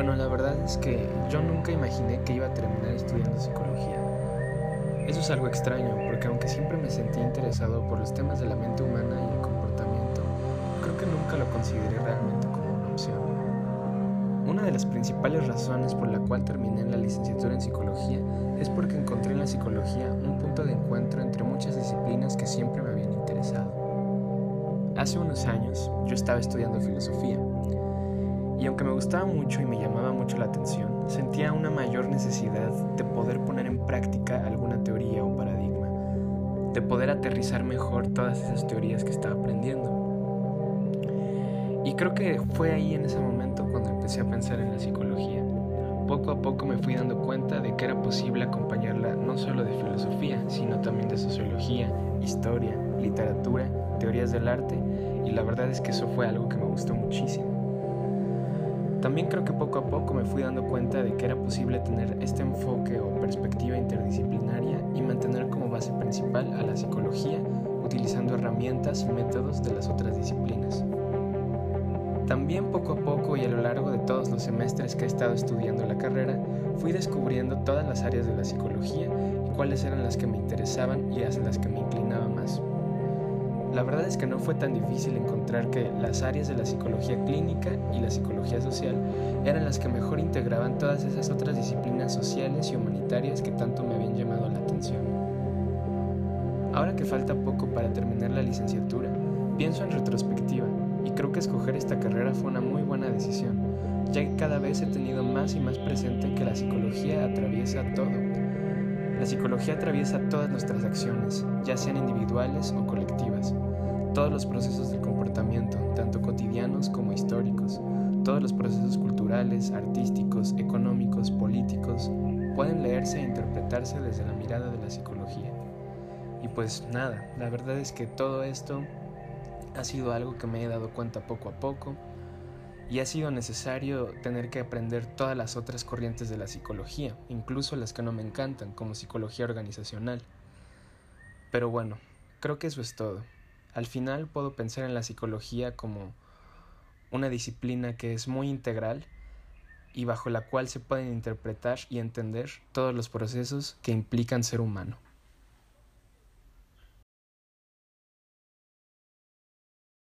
Bueno, la verdad es que yo nunca imaginé que iba a terminar estudiando psicología. Eso es algo extraño, porque aunque siempre me sentí interesado por los temas de la mente humana y el comportamiento, creo que nunca lo consideré realmente como una opción. Una de las principales razones por la cual terminé la licenciatura en psicología es porque encontré en la psicología un punto de encuentro entre muchas disciplinas que siempre me habían interesado. Hace unos años yo estaba estudiando filosofía y aunque me gustaba mucho y me llamaba mucho la atención, sentía una mayor necesidad de poder poner en práctica alguna teoría o paradigma, de poder aterrizar mejor todas esas teorías que estaba aprendiendo. Y creo que fue ahí en ese momento cuando empecé a pensar en la psicología. Poco a poco me fui dando cuenta de que era posible acompañarla no solo de filosofía, sino también de sociología, historia, literatura, teorías del arte, y la verdad es que eso fue algo que me gustó muchísimo. También creo que poco a poco me fui dando cuenta de que era posible tener este enfoque o perspectiva interdisciplinaria y mantener como base principal a la psicología utilizando herramientas y métodos de las otras disciplinas. También poco a poco y a lo largo de todos los semestres que he estado estudiando la carrera, fui descubriendo todas las áreas de la psicología y cuáles eran las que me interesaban y hacia las que me inclinaba más. La verdad es que no fue tan difícil encontrar que las áreas de la psicología clínica y la psicología social eran las que mejor integraban todas esas otras disciplinas sociales y humanitarias que tanto me habían llamado la atención. Ahora que falta poco para terminar la licenciatura, pienso en retrospectiva y creo que escoger esta carrera fue una muy buena decisión, ya que cada vez he tenido más y más presente que la psicología atraviesa todo. La psicología atraviesa todas nuestras acciones, ya sean individuales o colectivas todos los procesos del comportamiento, tanto cotidianos como históricos, todos los procesos culturales, artísticos, económicos, políticos, pueden leerse e interpretarse desde la mirada de la psicología. Y pues nada, la verdad es que todo esto ha sido algo que me he dado cuenta poco a poco y ha sido necesario tener que aprender todas las otras corrientes de la psicología, incluso las que no me encantan, como psicología organizacional. Pero bueno, creo que eso es todo. Al final puedo pensar en la psicología como una disciplina que es muy integral y bajo la cual se pueden interpretar y entender todos los procesos que implican ser humano.